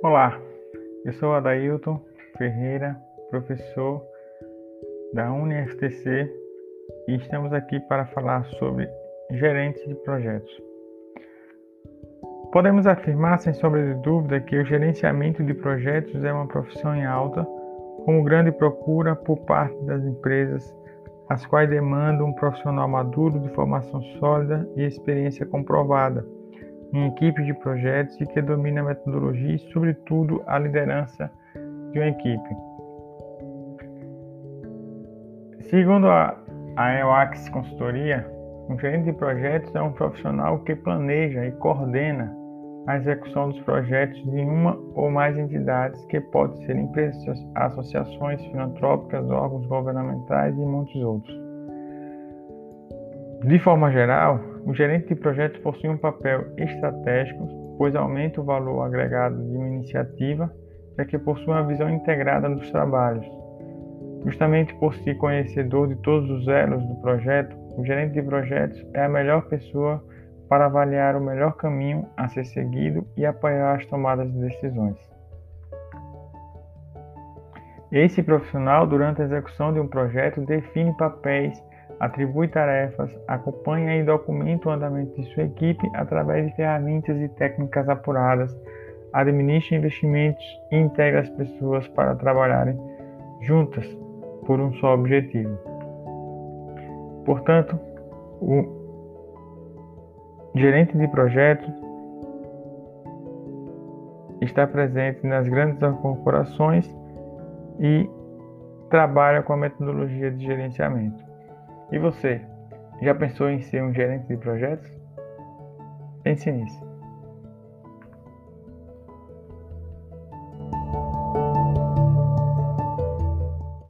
Olá, eu sou Adailton Ferreira, professor da UniFTC e estamos aqui para falar sobre gerentes de projetos. Podemos afirmar, sem sombra de dúvida, que o gerenciamento de projetos é uma profissão em alta, com grande procura por parte das empresas, as quais demandam um profissional maduro de formação sólida e experiência comprovada em equipes de projetos e que domina a metodologia e, sobretudo, a liderança de uma equipe. Segundo a, a EOAX Consultoria, um gerente de projetos é um profissional que planeja e coordena a execução dos projetos de uma ou mais entidades, que pode ser empresas, associações filantrópicas, órgãos governamentais e muitos outros. De forma geral, o gerente de projetos possui um papel estratégico, pois aumenta o valor agregado de uma iniciativa, já que possui uma visão integrada dos trabalhos. Justamente por ser conhecedor de todos os elos do projeto, o gerente de projetos é a melhor pessoa para avaliar o melhor caminho a ser seguido e apoiar as tomadas de decisões. Esse profissional, durante a execução de um projeto, define papéis atribui tarefas, acompanha e documenta o andamento de sua equipe através de ferramentas e técnicas apuradas, administra investimentos e integra as pessoas para trabalharem juntas por um só objetivo. Portanto, o gerente de projetos está presente nas grandes corporações e trabalha com a metodologia de gerenciamento. E você, já pensou em ser um gerente de projetos? Pense nisso.